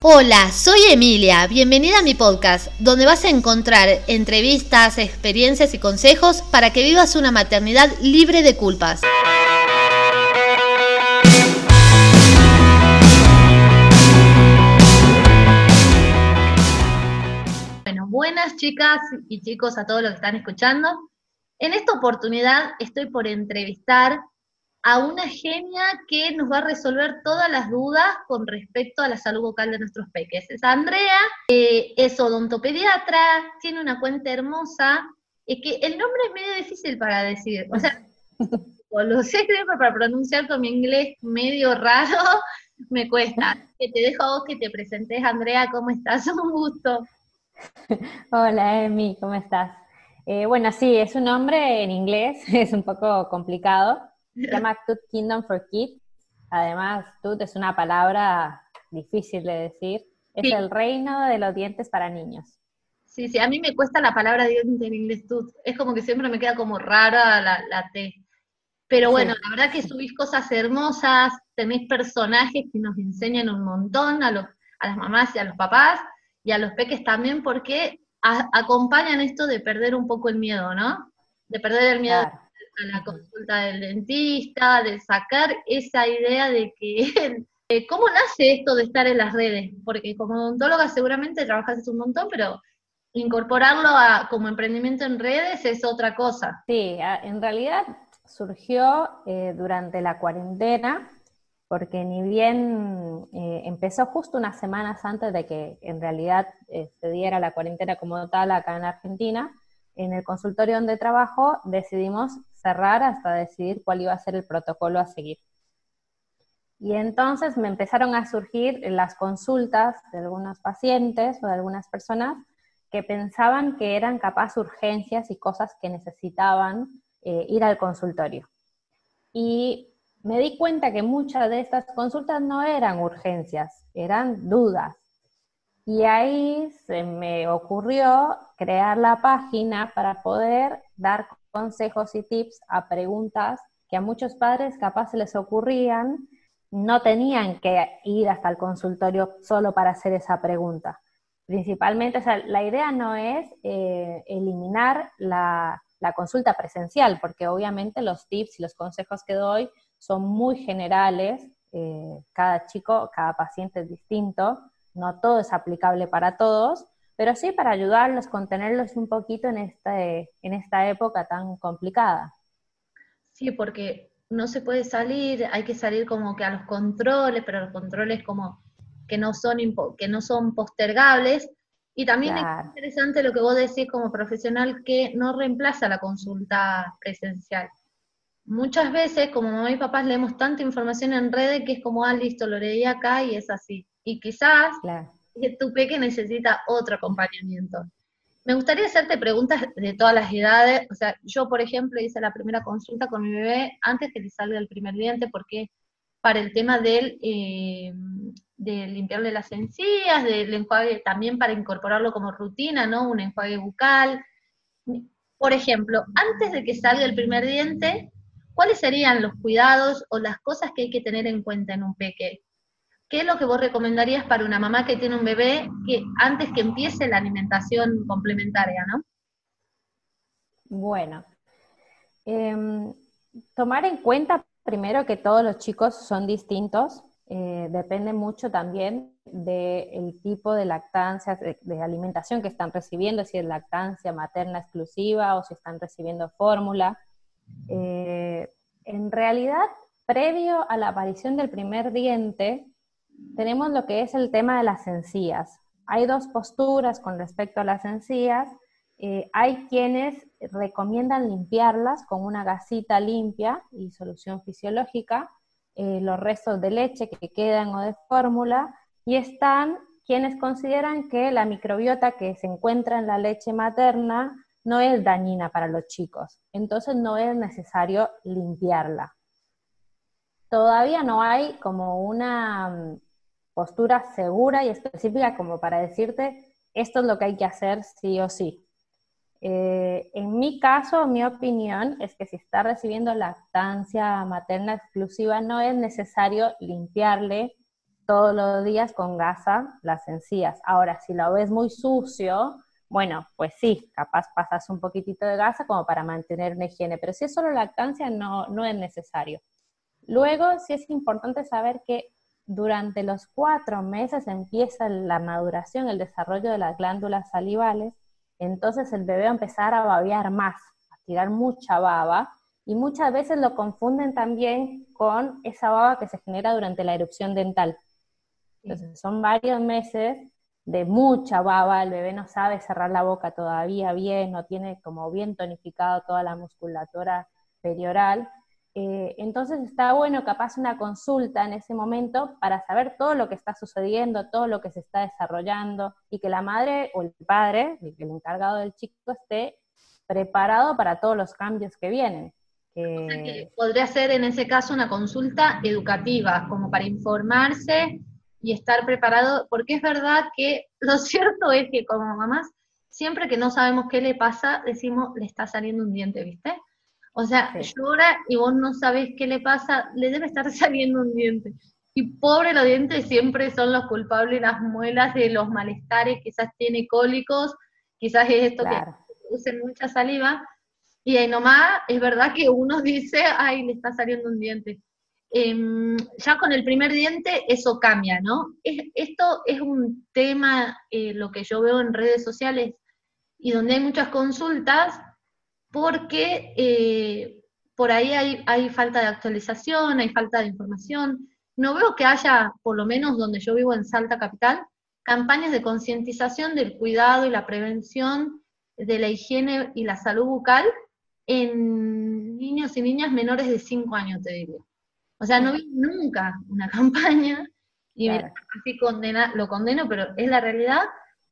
Hola, soy Emilia. Bienvenida a mi podcast, donde vas a encontrar entrevistas, experiencias y consejos para que vivas una maternidad libre de culpas. Bueno, buenas chicas y chicos a todos los que están escuchando. En esta oportunidad estoy por entrevistar a una genia que nos va a resolver todas las dudas con respecto a la salud vocal de nuestros peques. Es Andrea, eh, es odontopediatra, tiene una cuenta hermosa, es que el nombre es medio difícil para decir, o sea, lo sé para pronunciar con mi inglés medio raro, me cuesta. Que te dejo a vos que te presentes, Andrea, ¿cómo estás? Un gusto. Hola, Emi, ¿cómo estás? Eh, bueno, sí, es un nombre en inglés, es un poco complicado, se llama Tooth Kingdom for Kids. Además, tooth es una palabra difícil de decir. Es el reino de los dientes para niños. Sí, sí, a mí me cuesta la palabra diente en inglés tooth. Es como que siempre me queda como rara la, T. Pero bueno, la verdad que subís cosas hermosas, tenéis personajes que nos enseñan un montón a, los, a las mamás y a los papás y a los peques también porque acompañan esto de perder un poco el miedo, ¿no? De perder el miedo a la consulta del dentista, de sacar esa idea de que, ¿cómo nace esto de estar en las redes? Porque como odontóloga seguramente trabajas un montón, pero incorporarlo a, como emprendimiento en redes es otra cosa. Sí, en realidad surgió eh, durante la cuarentena, porque ni bien eh, empezó justo unas semanas antes de que en realidad eh, se diera la cuarentena como tal acá en Argentina, en el consultorio donde trabajo decidimos cerrar hasta decidir cuál iba a ser el protocolo a seguir. Y entonces me empezaron a surgir las consultas de algunos pacientes o de algunas personas que pensaban que eran capaz urgencias y cosas que necesitaban eh, ir al consultorio. Y me di cuenta que muchas de estas consultas no eran urgencias, eran dudas. Y ahí se me ocurrió crear la página para poder dar consejos y tips a preguntas que a muchos padres capaz se les ocurrían, no tenían que ir hasta el consultorio solo para hacer esa pregunta. Principalmente, la idea no es eh, eliminar la, consulta presencial, porque obviamente los tips y los consejos que doy son muy generales, eh, cada chico, cada paciente es distinto, no todo es aplicable para todos, pero sí para ayudarlos, contenerlos un poquito en, este, en esta época tan complicada. Sí, porque no se puede salir, hay que salir como que a los controles, pero los controles como que no son, que no son postergables. Y también es interesante lo que vos decís como profesional que no reemplaza la consulta presencial. Muchas veces, como mamá y papás, leemos tanta información en redes que es como, ah, listo, lo leí acá y es así. Y quizás que tu peque necesita otro acompañamiento. Me gustaría hacerte preguntas de todas las edades. O sea, yo, por ejemplo, hice la primera consulta con mi bebé antes que le salga el primer diente, porque para el tema del, eh, de limpiarle las encías, del enjuague, también para incorporarlo como rutina, ¿no? Un enjuague bucal. Por ejemplo, antes de que salga el primer diente, ¿cuáles serían los cuidados o las cosas que hay que tener en cuenta en un peque? ¿Qué es lo que vos recomendarías para una mamá que tiene un bebé que antes que empiece la alimentación complementaria, no? Bueno, em, tomar en cuenta primero que todos los chicos son distintos, eh, depende mucho también del tipo de lactancia, de, alimentación que están recibiendo, si es lactancia materna exclusiva o si están recibiendo fórmula. Eh, en realidad, previo a la aparición del primer diente, tenemos lo que es el tema de las encías. Hay dos posturas con respecto a las encías. Eh, hay quienes recomiendan limpiarlas con una gasita limpia y solución fisiológica, eh, los restos de leche que quedan o de fórmula, y están quienes consideran que la microbiota que se encuentra en la leche materna no es dañina para los chicos, entonces no es necesario limpiarla. Todavía no hay como una postura segura y específica como para decirte, esto es lo que hay que hacer sí o sí. Eh, en mi caso, mi opinión es que si está recibiendo lactancia materna exclusiva, no es necesario limpiarle todos los días con gasa las encías. Ahora, si lo ves muy sucio, bueno, pues sí, capaz pasas un poquitito de gasa como para mantener una higiene, pero si es solo lactancia no, no es necesario. Luego, sí es importante saber que durante los cuatro meses empieza la maduración, el desarrollo de las glándulas salivales, entonces el bebé va a empezar a babear más, a tirar mucha baba, y muchas veces lo confunden también con esa baba que se genera durante la erupción dental. Entonces son varios meses de mucha baba, el bebé no sabe cerrar la boca todavía bien, no tiene como bien tonificado toda la musculatura perioral, eh, entonces está bueno capaz una consulta en ese momento para saber todo lo que está sucediendo, todo lo que se está desarrollando y que la madre o el padre, el, encargado del chico, esté preparado para todos los cambios que vienen. podría ser en ese caso una consulta educativa, como para informarse y estar preparado, porque es verdad que lo cierto es que como mamás, siempre que no sabemos qué le pasa, decimos, le está saliendo un diente, ¿viste? O sea, llora y vos no sabés qué le pasa, le debe estar saliendo un diente. Y pobre los dientes siempre son los culpables, las muelas de los malestares, quizás tiene cólicos, quizás es esto que produce mucha saliva. Y ahí nomás es verdad que uno dice, ay, le está saliendo un diente. Em, ya con el primer diente eso cambia, ¿no? esto es un tema, eh, lo que yo veo en redes sociales y donde hay muchas consultas, porque eh, por ahí hay, falta de actualización, hay falta de información. No veo que haya, por lo menos donde yo vivo en Salta Capital, campañas de concientización del cuidado y la prevención de la higiene y la salud bucal en niños y niñas menores de 5 años, te diría. O sea, no vi nunca una campaña, y así condena, lo condeno, pero es la realidad,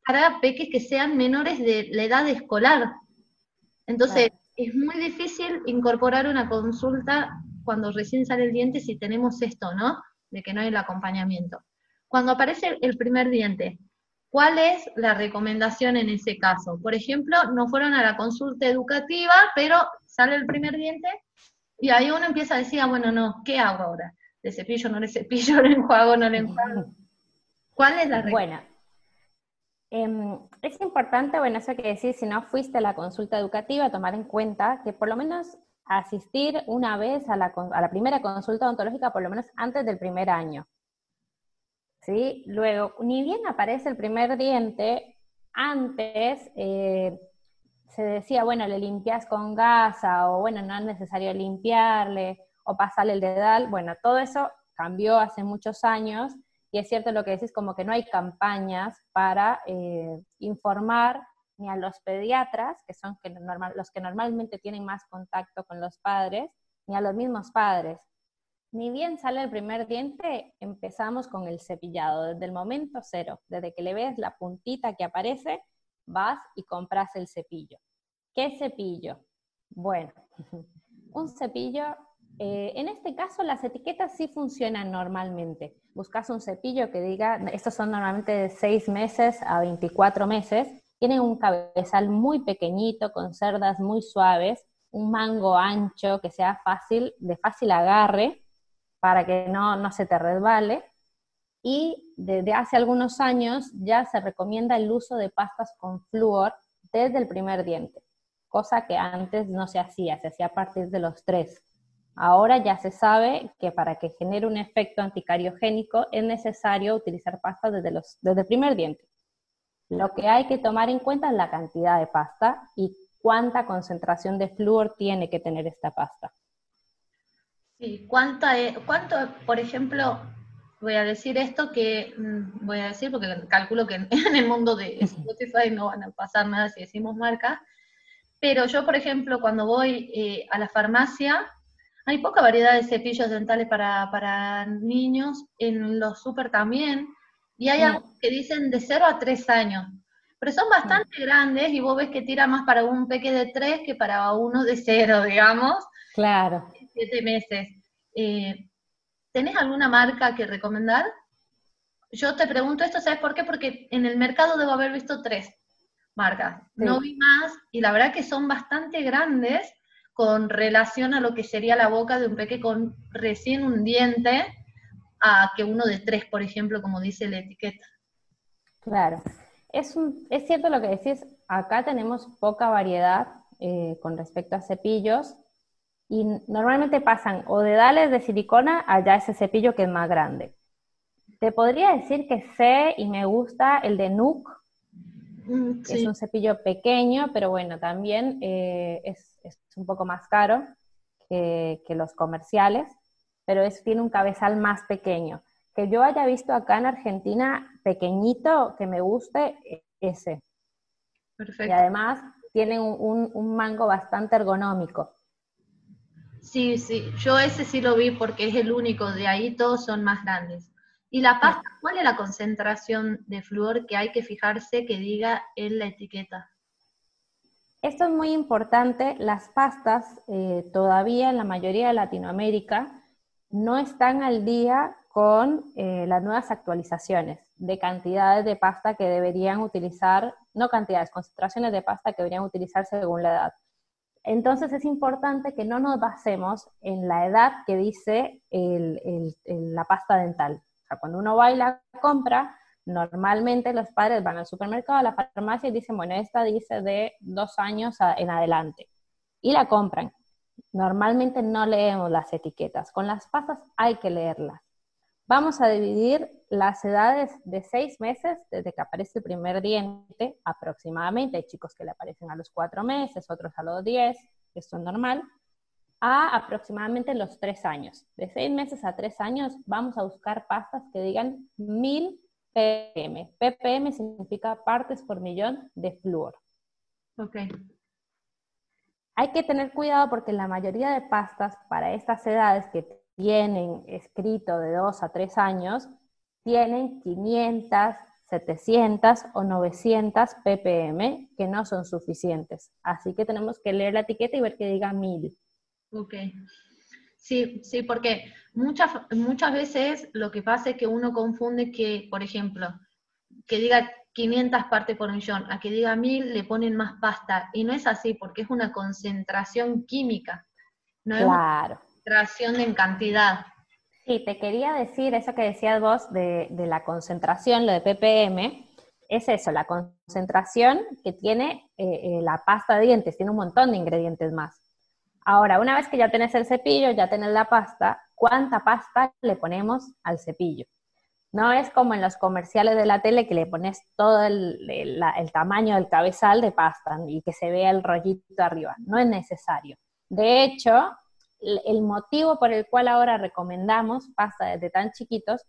para peques que sean menores de la edad escolar. Entonces, es muy difícil incorporar una consulta cuando recién sale el diente si tenemos esto, ¿no? De que no hay el acompañamiento. Cuando aparece el primer diente, ¿cuál es la recomendación en ese caso? Por ejemplo, no fueron a la consulta educativa, pero sale el primer diente y ahí uno empieza a decir, ah, bueno, no, ¿qué hago ahora? ¿Le cepillo, no le cepillo, le enjuago, no le enjuago? ¿Cuál es la recomendación? Em, es importante, bueno, eso que decir, si no fuiste a la consulta educativa, tomar en cuenta que por lo menos asistir una vez a la, primera consulta odontológica, por lo menos antes del primer año. ¿Sí? Luego, ni bien aparece el primer diente, antes eh, se decía, bueno, le limpias con gasa, o bueno, no es necesario limpiarle, o pasarle el dedal. Bueno, todo eso cambió hace muchos años y es cierto lo que decís, como que no hay campañas para eh, informar ni a los pediatras, que son los que normalmente tienen más contacto con los padres, ni a los mismos padres. Ni bien sale el primer diente, empezamos con el cepillado, desde el momento cero, desde que le ves la puntita que aparece, vas y compras el cepillo. ¿Qué cepillo? Bueno, un cepillo eh, en este caso, las etiquetas sí funcionan normalmente. Buscas un cepillo que diga, estos son normalmente de 6 meses a 24 meses, tienen un cabezal muy pequeñito, con cerdas muy suaves, un mango ancho que sea fácil, de fácil agarre, para que no, no se te resbale. Y desde hace algunos años ya se recomienda el uso de pastas con flúor desde el primer diente, cosa que antes no se hacía, se hacía a partir de los tres. Ahora ya se sabe que para que genere un efecto anticariogénico es necesario utilizar pasta desde, los, desde el primer diente. Lo que hay que tomar en cuenta es la cantidad de pasta y cuánta concentración de flúor tiene que tener esta pasta. Sí, ¿cuánta, ¿cuánto, por ejemplo, voy a decir esto que mm, voy a decir porque calculo que en, el mundo de Spotify no van a pasar nada si decimos marca, pero yo, por ejemplo, cuando voy eh, a la farmacia, hay poca variedad de cepillos dentales para, niños, en los super también, y hay algunos que dicen de 0 a 3 años, pero son bastante grandes y vos ves que tira más para un peque de 3 que para uno de 0, digamos. Claro. 7 meses. Eh, ¿Tenés alguna marca que recomendar? Yo te pregunto esto, ¿sabes por qué? Porque en el mercado debo haber visto tres marcas. No vi más y la verdad que son bastante grandes con relación a lo que sería la boca de un peque con recién un diente, a que uno de tres, por ejemplo, como dice la etiqueta. Claro. Es, es cierto lo que decís, acá tenemos poca variedad eh, con respecto a cepillos y normalmente pasan o de dales de silicona a ya ese cepillo que es más grande. Te podría decir que sé y me gusta el de Nook, mm, es un cepillo pequeño, pero bueno, también eh, es, es, un poco más caro que, que los comerciales, pero es, tiene un cabezal más pequeño. Que yo haya visto acá en Argentina pequeñito, que me guste, e, ese. Perfecto. Y además tiene un, un mango bastante ergonómico. Sí, sí, yo ese sí lo vi porque es el único, de ahí todos son más grandes. ¿Y la pasta, cuál es la concentración de flúor que hay que fijarse que diga en la etiqueta? Esto es muy importante, las pastas eh, todavía en la mayoría de Latinoamérica no están al día con eh, las nuevas actualizaciones de cantidades de pasta que deberían utilizar, no cantidades, concentraciones de pasta que deberían utilizar según la edad. Entonces es importante que no nos basemos en la edad que dice la pasta dental. O sea, cuando uno va y la compra, normalmente los padres van al supermercado, a la farmacia y dicen, bueno, esta dice de dos años en adelante. Y la compran. Normalmente no leemos las etiquetas. Con las pastas hay que leerlas. Vamos a dividir las edades de seis meses desde que aparece el primer diente aproximadamente. Hay chicos que le aparecen a los cuatro meses, otros a los diez, esto es normal, a aproximadamente los tres años. De seis meses a tres años vamos a buscar pastas que digan mil ppm. ppm significa partes por millón de flúor. Ok. Hay que tener cuidado porque la mayoría de pastas para estas edades que tienen escrito de 2 a 3 años, tienen 500, 700 o 900 ppm que no son suficientes. Así que tenemos que leer la etiqueta y ver que diga 1000. Ok. Sí, sí, porque muchas, muchas veces lo que pasa es que uno confunde que, por ejemplo, que diga 500 partes por millón, a que diga 1000 le ponen más pasta. Y no es así, porque es una concentración química. No claro concentración en cantidad. Sí, te quería decir eso que decías vos de, la concentración, lo de ppm, es eso, la concentración que tiene eh, eh, la pasta de dientes, tiene un montón de ingredientes más. Ahora, una vez que ya tenés el cepillo, ya tenés la pasta, ¿cuánta pasta le ponemos al cepillo? No es como en los comerciales de la tele que le pones todo el, tamaño del cabezal de pasta y que se vea el rollito arriba. No es necesario. De hecho, el motivo por el cual ahora recomendamos pasta desde tan chiquitos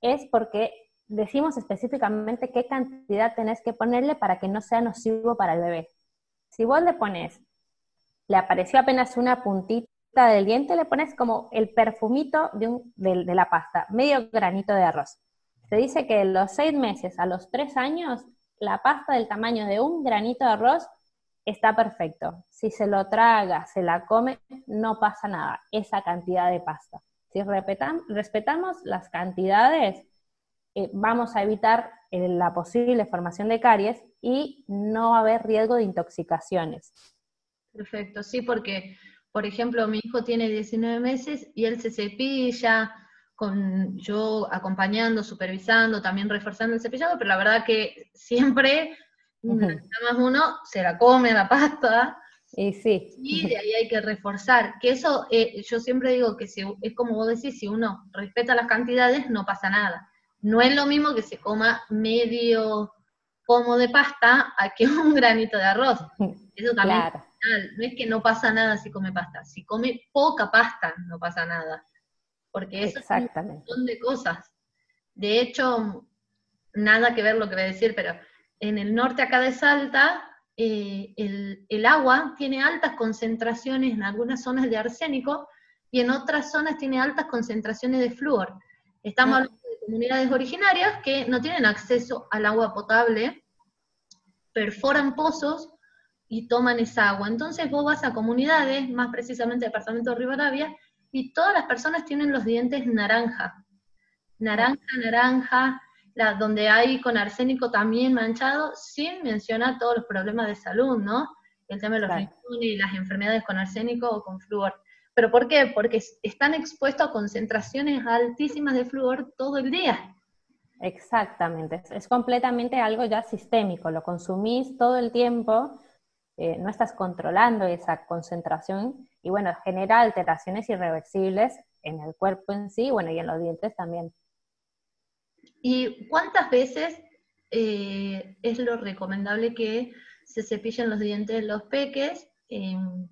es porque decimos específicamente qué cantidad tenés que ponerle para que no sea nocivo para el bebé. Si vos le pones, le apareció apenas una puntita del diente, le pones como el perfumito de, la pasta, medio granito de arroz. Se dice que de los seis meses a los tres años, la pasta del tamaño de un granito de arroz está perfecto. Si se lo traga, se la come, no pasa nada, esa cantidad de pasta. Si respetamos las cantidades, eh, vamos a evitar eh, la posible formación de caries y no va a haber riesgo de intoxicaciones. Perfecto, sí, porque, por ejemplo, mi hijo tiene 19 meses y él se cepilla, con yo acompañando, supervisando, también reforzando el cepillado, pero la verdad que siempre Nada más uno se la come la pasta. Y sí. Y de ahí hay que reforzar. Que eso, eh, yo siempre digo que si, es como vos decís, si uno respeta las cantidades, no pasa nada. No es lo mismo que se coma medio pomo de pasta a que un granito de arroz. Eso también claro. No es que no pasa nada si come pasta. Si come poca pasta, no pasa nada. Porque eso es un montón de cosas. De hecho, nada que ver lo que voy a decir, pero en el norte acá de Salta, eh, el, agua tiene altas concentraciones en algunas zonas de arsénico y en otras zonas tiene altas concentraciones de flúor. Estamos hablando de comunidades originarias que no tienen acceso al agua potable, perforan pozos y toman esa agua. Entonces vos vas a comunidades, más precisamente departamento de Rivadavia, y todas las personas tienen los dientes naranja. Naranja, naranja, donde hay con arsénico también manchado, sin mencionar todos los problemas de salud, ¿no? El tema de los riñones y las enfermedades con arsénico o con flúor. ¿Pero por qué? Porque están expuestos a concentraciones altísimas de flúor todo el día. Exactamente, es, completamente algo ya sistémico, lo consumís todo el tiempo, eh, no estás controlando esa concentración y bueno, genera alteraciones irreversibles en el cuerpo en sí, bueno, y en los dientes también. ¿Y cuántas veces eh, es lo recomendable que se cepillen los dientes los peques? Em,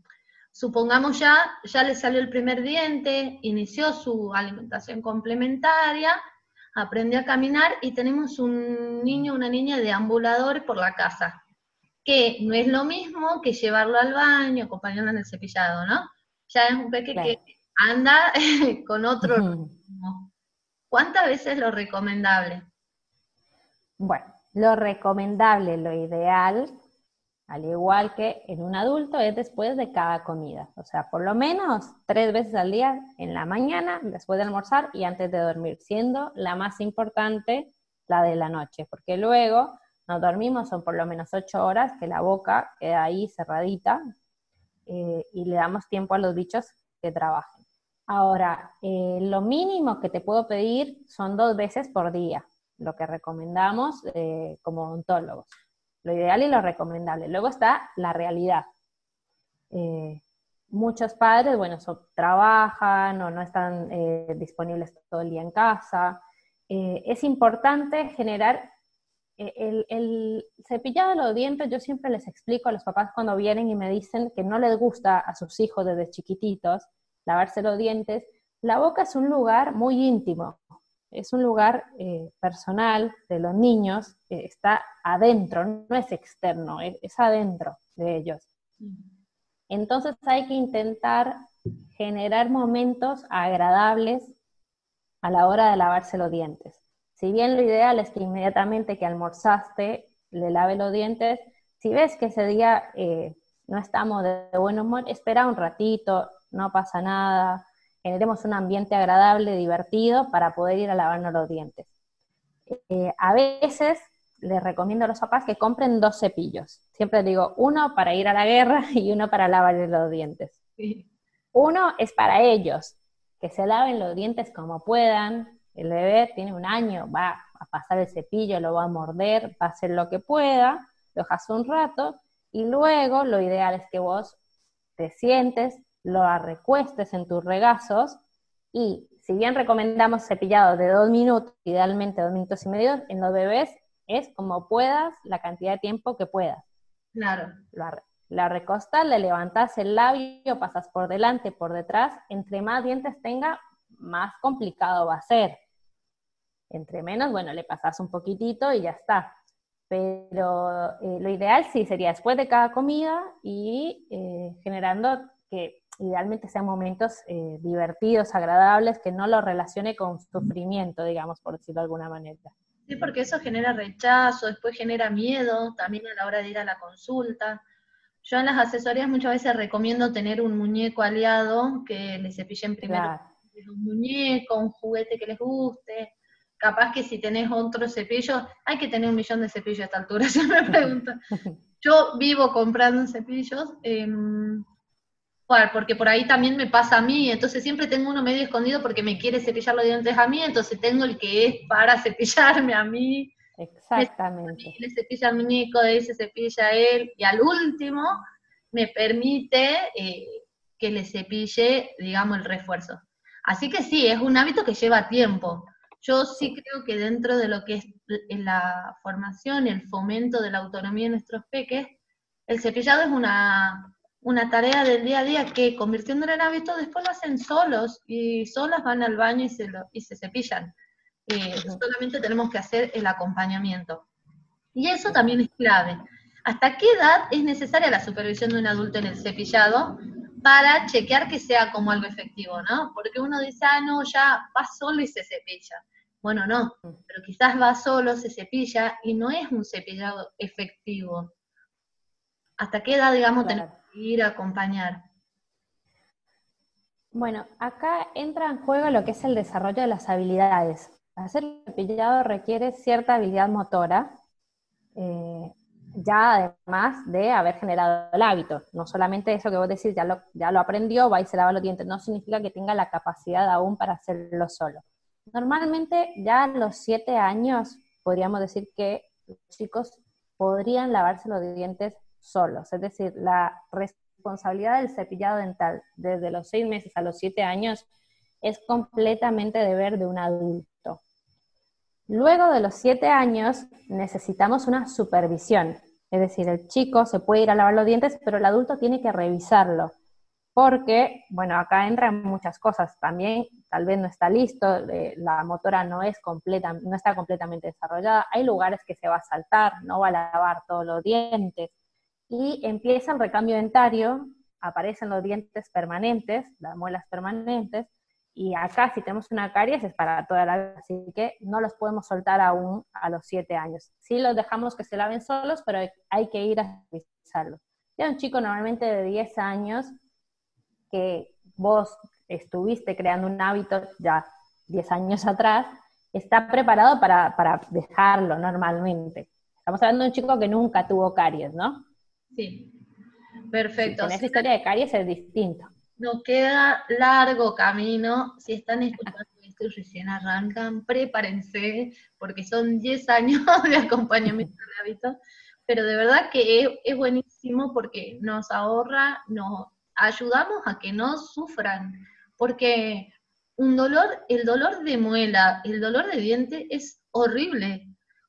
supongamos ya, ya le salió el primer diente, inició su alimentación complementaria, aprendió a caminar y tenemos un niño, una niña deambulador por la casa, que no es lo mismo que llevarlo al baño, acompañarlo en el cepillado, ¿no? Ya es un peque que anda con otro ritmo. ¿Cuántas veces lo recomendable? Bueno, lo recomendable, lo ideal al igual que en un adulto, es después de cada comida. O sea, por lo menos tres veces al día, en la mañana, después de almorzar y antes de dormir, siendo la más importante la de la noche, porque luego nos dormimos, son por lo menos ocho horas, que la boca queda ahí cerradita eh, y le damos tiempo a los bichos que trabajen. Ahora, eh, lo mínimo que te puedo pedir son dos veces por día, lo que recomendamos eh, como odontólogos lo ideal y lo recomendable. Luego está la realidad. Eh, muchos padres, bueno, trabajan o no están eh, disponibles todo el día en casa. Eh, es importante generar el, el, cepillado de los dientes. Yo siempre les explico a los papás cuando vienen y me dicen que no les gusta a sus hijos desde chiquititos lavarse los dientes. La boca es un lugar muy íntimo es un lugar eh, personal de los niños, está adentro, no es externo, es, adentro de ellos. Entonces hay que intentar generar momentos agradables a la hora de lavarse los dientes. Si bien lo ideal es que inmediatamente que almorzaste le lave los dientes, si ves que ese día eh, no estamos de buen humor, espera un ratito, no pasa nada, generemos un ambiente agradable, divertido, para poder ir a lavarnos los dientes. Eh, a veces les recomiendo a los papás que compren dos cepillos. Siempre digo, uno para ir a la guerra y uno para lavar los dientes. Uno es para ellos, que se laven los dientes como puedan. El bebé tiene un año, va a pasar el cepillo, lo va a morder, va a hacer lo que pueda, lo dejas un rato y luego lo ideal es que vos te sientes, lo recuestes en tus regazos y si bien recomendamos cepillado de dos minutos, idealmente dos minutos y medio, en los bebés es como puedas, la cantidad de tiempo que puedas. Claro. La, la recostas, le levantas el labio, pasas por delante, por detrás, entre más dientes tenga, más complicado va a ser. Entre menos, bueno, le pasas un poquitito y ya está. Pero eh, lo ideal sí sería después de cada comida y eh, generando que idealmente sean momentos eh, divertidos, agradables, que no lo relacione con sufrimiento, digamos, por decirlo de alguna manera. Sí, porque eso genera rechazo, después genera miedo también a la hora de ir a la consulta. Yo en las asesorías muchas veces recomiendo tener un muñeco aliado que les cepillen primero un muñeco, un juguete que les guste. Capaz que si tenés otro cepillo, hay que tener un millón de cepillos a esta altura, se me pregunta. Yo vivo comprando cepillos. Eh, porque por ahí también me pasa a mí, entonces siempre tengo uno medio escondido porque me quiere cepillar los dientes a mí, entonces tengo el que es para cepillarme a mí. Exactamente. Le cepilla al muñeco, de ahí se cepilla a él, y al último me permite eh, que le cepille, digamos, el refuerzo. Así que sí, es un hábito que lleva tiempo. Yo sí creo que dentro de lo que es la formación, el fomento de la autonomía de nuestros peques, el cepillado es una una tarea del día a día que convirtiéndolo en hábito después lo hacen solos y solas van al baño y se, y se cepillan. Eh, solamente tenemos que hacer el acompañamiento. Y eso también es clave. ¿Hasta qué edad es necesaria la supervisión de un adulto en el cepillado para chequear que sea como algo efectivo, ¿no? Porque uno dice, ah, no, ya va solo y se cepilla. Bueno, no, pero quizás va solo, se cepilla y no es un cepillado efectivo. ¿Hasta qué edad, digamos, tenemos ir a acompañar? Bueno, acá entra en juego lo que es el desarrollo de las habilidades. Hacer el cepillado requiere cierta habilidad motora. Eh, ya además de haber generado el hábito. No solamente eso que vos decís, ya lo, ya lo aprendió, va y se lava los dientes, no significa que tenga la capacidad aún para hacerlo solo. Normalmente ya a los siete años podríamos decir que los chicos podrían lavarse los dientes solos, es decir, la responsabilidad del cepillado dental desde los seis meses a los siete años es completamente deber de un adulto. Luego de los siete años necesitamos una supervisión, es decir, el chico se puede ir a lavar los dientes, pero el adulto tiene que revisarlo, porque, bueno, acá entran muchas cosas. También tal vez no está listo, eh, la motora no, es completa, no está completamente desarrollada, hay lugares que se va a saltar, no va a lavar todos los dientes, y empieza el recambio dentario, aparecen los dientes permanentes, las muelas permanentes, y acá si tenemos una caries es para toda la vida, así que no los podemos soltar aún a los 7 años. Sí los dejamos que se laven solos, pero hay que ir a revisarlos. Ya un chico normalmente de 10 años que vos estuviste creando un hábito ya 10 años atrás, está preparado para, para dejarlo normalmente. Estamos hablando de un chico que nunca tuvo caries, ¿no? Sí, perfecto. en esa historia de caries es distinto. Nos queda largo camino. Si están escuchando esto y recién arrancan, prepárense, porque son 10 años de acompañamiento al hábito. Pero de verdad que es, buenísimo porque nos ahorra, nos ayudamos a que no sufran. Porque un dolor, el dolor de muela, el dolor de diente es horrible.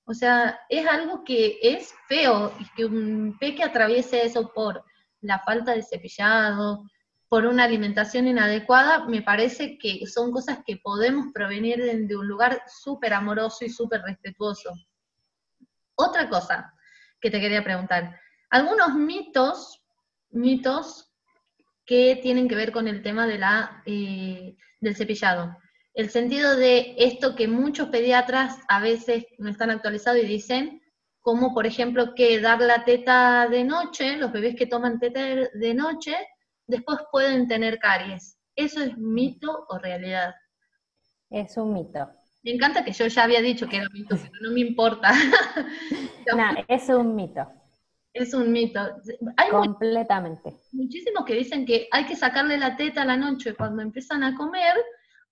O sea, es algo que es feo y que un peque atraviese eso por la falta de cepillado, por una alimentación inadecuada, me parece que son cosas que podemos provenir de, un lugar súper amoroso y súper respetuoso. Otra cosa que te quería preguntar, algunos mitos, mitos que tienen que ver con el tema de la, eh, del cepillado. El sentido de esto que muchos pediatras a veces no están actualizados y dicen, como por ejemplo que dar la teta de noche, los bebés que toman teta de noche, después pueden tener caries. ¿Eso es mito o realidad? Es un mito. Me encanta que yo ya había dicho que era mito, pero no me importa. no, es un mito. Es un mito. Hay Completamente. muchísimos que dicen que hay que sacarle la teta a la noche cuando empiezan a comer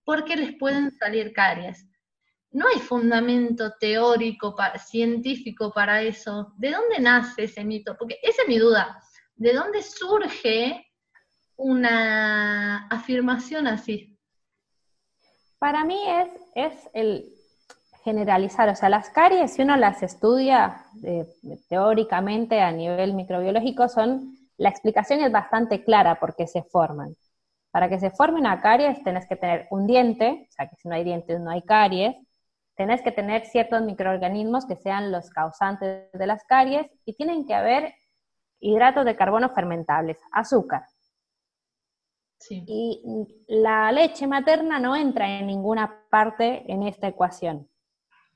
porque les pueden salir caries. No hay fundamento teórico, científico para eso. ¿De dónde nace ese mito? Porque esa es mi duda. ¿De dónde surge una afirmación así? Para mí es, es el generalizar, o sea, las caries, si uno las estudia eh, teóricamente a nivel microbiológico, son, la explicación es bastante clara porque se forman. Para que se forme una caries tenés que tener un diente, o sea, que si no hay dientes no hay caries, tenés que tener ciertos microorganismos que sean los causantes de las caries y tienen que haber hidratos de carbono fermentables, azúcar. Y la leche materna no entra en ninguna parte en esta ecuación.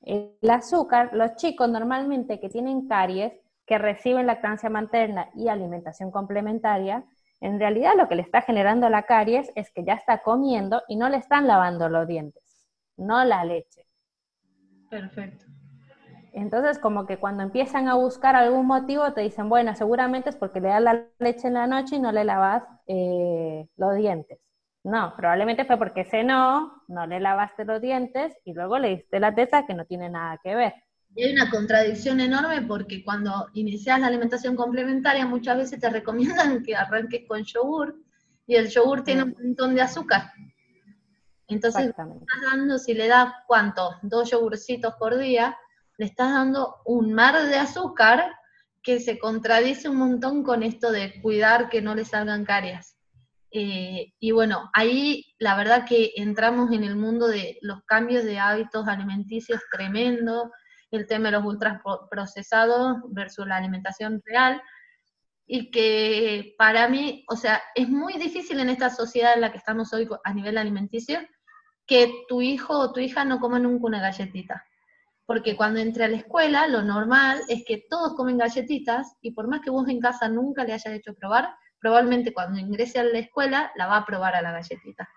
El azúcar, los chicos normalmente que tienen caries, que reciben lactancia materna y alimentación complementaria, en realidad lo que le está generando la caries es que ya está comiendo y no le están lavando los dientes, no la leche. Perfecto. Entonces, como que cuando empiezan a buscar algún motivo, te dicen, bueno, seguramente es porque le das la leche en la noche y no le lavas eh, los dientes. No, probablemente fue porque cenó, no le lavaste los dientes y luego le diste la teta que no tiene nada que ver. Y hay una contradicción enorme porque cuando inicias la alimentación complementaria muchas veces te recomiendan que arranques con yogur y el yogur tiene un montón de azúcar. Entonces, estás dando, si le das, ¿cuánto? Dos yogurcitos por día, le estás dando un mar de azúcar que se contradice un montón con esto de cuidar que no le salgan caries. Eh, y bueno, ahí la verdad que entramos en el mundo de los cambios de hábitos alimenticios tremendo, el tema de los ultraprocesados versus la alimentación real, y que para mí, o sea, es muy difícil en esta sociedad en la que estamos hoy a nivel alimenticio que tu hijo o tu hija no coma nunca una galletita porque cuando entre a la escuela, lo normal es que todos comen galletitas y por más que vos en casa nunca le hayas hecho probar, probablemente cuando ingrese a la escuela la va a probar a la galletita.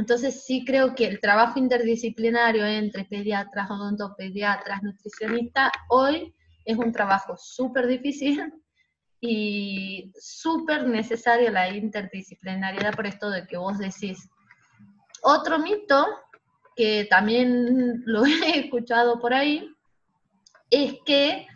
Entonces sí creo que el trabajo interdisciplinario entre pediatras, odontopediatras, nutricionistas, hoy es un trabajo súper difícil y súper necesaria la interdisciplinariedad por esto de que vos decís. Otro mito que también lo he escuchado por ahí es que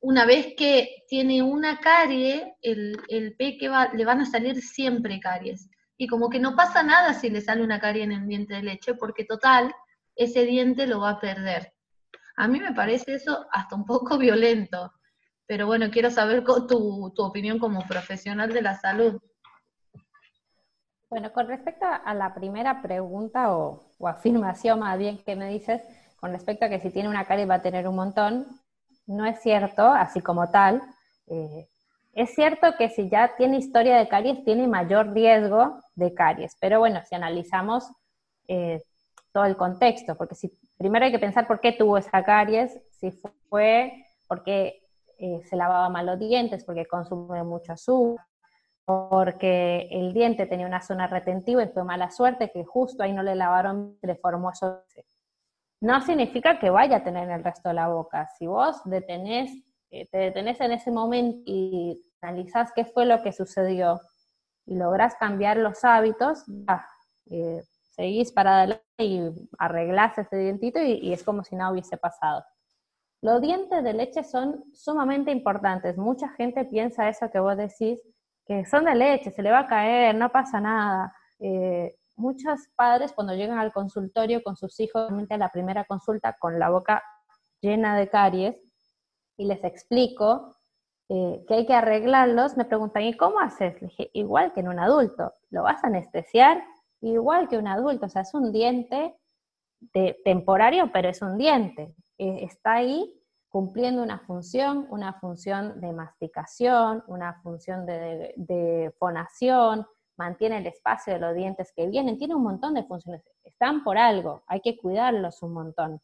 una vez que tiene una carie, el, el peque le van a salir siempre caries. Y como que no pasa nada si le sale una carie en el diente de leche, porque total, ese diente lo va a perder. A mí me parece eso hasta un poco violento, pero bueno, quiero saber tu, tu opinión como profesional de la salud. Bueno, con respecto a la primera pregunta o, afirmación más bien que me dices, con respecto a que si tiene una caries va a tener un montón, no es cierto, así como tal. Eh, es cierto que si ya tiene historia de caries, tiene mayor riesgo de caries, pero bueno, si analizamos eh, todo el contexto, porque si primero hay que pensar por qué tuvo esa caries, si fue porque eh, se lavaba mal los dientes, porque consume mucho azúcar, porque el diente tenía una zona retentiva y fue mala suerte que justo ahí no le lavaron, le formó eso. No significa que vaya a tener el resto de la boca. Si vos detenés, te detenés en ese momento y analizás qué fue lo que sucedió y lográs cambiar los hábitos, eh, seguís para adelante y arreglás ese dientito y, y es como si no hubiese pasado. Los dientes de leche son sumamente importantes. Mucha gente piensa eso que vos decís, que son de leche, se le va a caer, no pasa nada. Eh, muchos padres cuando llegan al consultorio con sus hijos, a la primera consulta con la boca llena de caries, y les explico eh, que hay que arreglarlos, me preguntan, ¿y cómo haces? Le dije, igual que en un adulto, lo vas a anestesiar igual que un adulto, o sea, es un diente temporario, pero es un diente, eh, está ahí cumpliendo una función, una función de masticación, una función de, fonación, mantiene el espacio de los dientes que vienen, tiene un montón de funciones, están por algo, hay que cuidarlos un montón.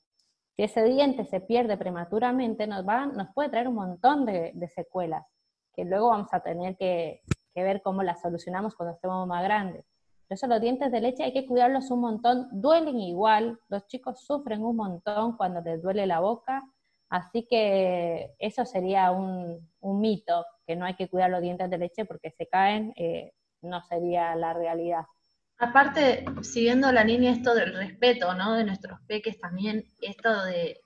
Si ese diente se pierde prematuramente, nos, va, nos puede traer un montón de, secuelas, que luego vamos a tener que, ver cómo las solucionamos cuando estemos más grandes. Por eso los dientes de leche hay que cuidarlos un montón, duelen igual, los chicos sufren un montón cuando les duele la boca, Así que eso sería un, mito, que no hay que cuidar los dientes de leche porque se caen, eh, no sería la realidad. Aparte, siguiendo la línea esto del respeto, ¿no? De nuestros peques también, esto de,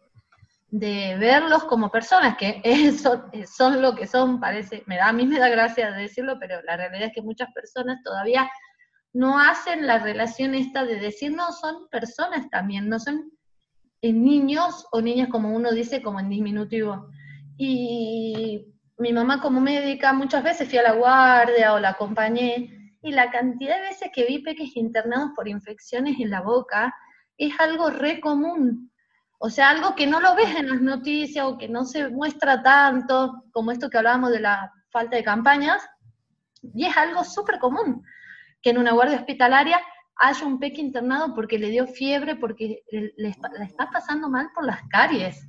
verlos como personas, que son, son lo que son, parece, me da, a mí me da gracia decirlo, pero la realidad es que muchas personas todavía no hacen la relación esta de decir, no, son personas también, no son en niños o niñas, como uno dice, como en diminutivo. Y mi mamá como médica muchas veces fui a la guardia o la acompañé y la cantidad de veces que vi peques internados por infecciones en la boca es algo re común. O sea, algo que no lo ves en las noticias o que no se muestra tanto, como esto que hablábamos de la falta de campañas, y es algo súper común, que en una guardia hospitalaria haya un peque internado porque le dio fiebre, porque le está, pasando mal por las caries.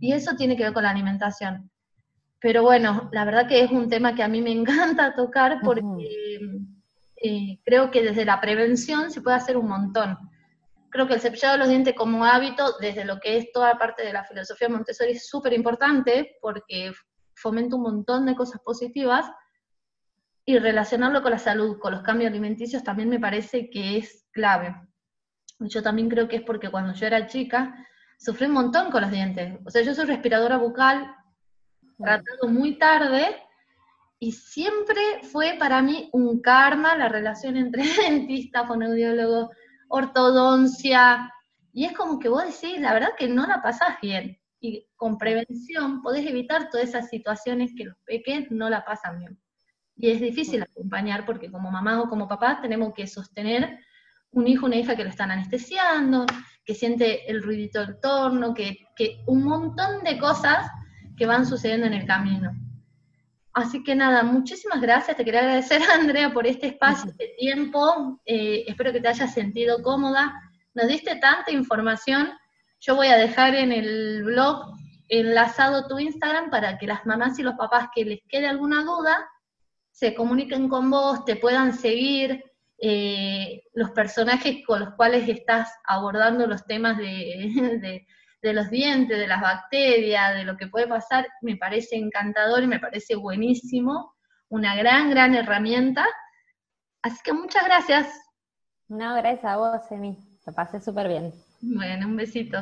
Y eso tiene que ver con la alimentación. Pero bueno, la verdad que es un tema que a mí me encanta tocar porque eh, creo que desde la prevención se puede hacer un montón. Creo que el cepillado de los dientes como hábito, desde lo que es toda parte de la filosofía Montessori, es súper importante porque fomenta un montón de cosas positivas, y relacionarlo con la salud, con los cambios alimenticios, también me parece que es clave. Yo también creo que es porque cuando yo era chica sufrí un montón con los dientes. O sea, yo soy respiradora bucal, tratado muy tarde, y siempre fue para mí un karma la relación entre dentista, fonoaudiólogo, ortodoncia, y es como que vos decís, la verdad que no la pasás bien. Y con prevención podés evitar todas esas situaciones que los peques no la pasan bien y es difícil acompañar porque como mamá o como papá tenemos que sostener un hijo, una hija que lo están anestesiando, que siente el ruidito del torno, que, un montón de cosas que van sucediendo en el camino. Así que nada, muchísimas gracias. Te quería agradecer, Andrea, por este espacio, este tiempo. Eh, espero que te hayas sentido cómoda. Nos diste tanta información. Yo voy a dejar en el blog enlazado tu Instagram para que las mamás y los papás que les quede alguna duda se comuniquen con vos, te puedan seguir, eh, los personajes con los cuales estás abordando los temas de, de los dientes, de las bacterias, de lo que puede pasar, me parece encantador y me parece buenísimo, una gran, gran herramienta. Así que muchas gracias. No, gracias a vos, Emi. Te pasé súper bien. Bueno, un besito.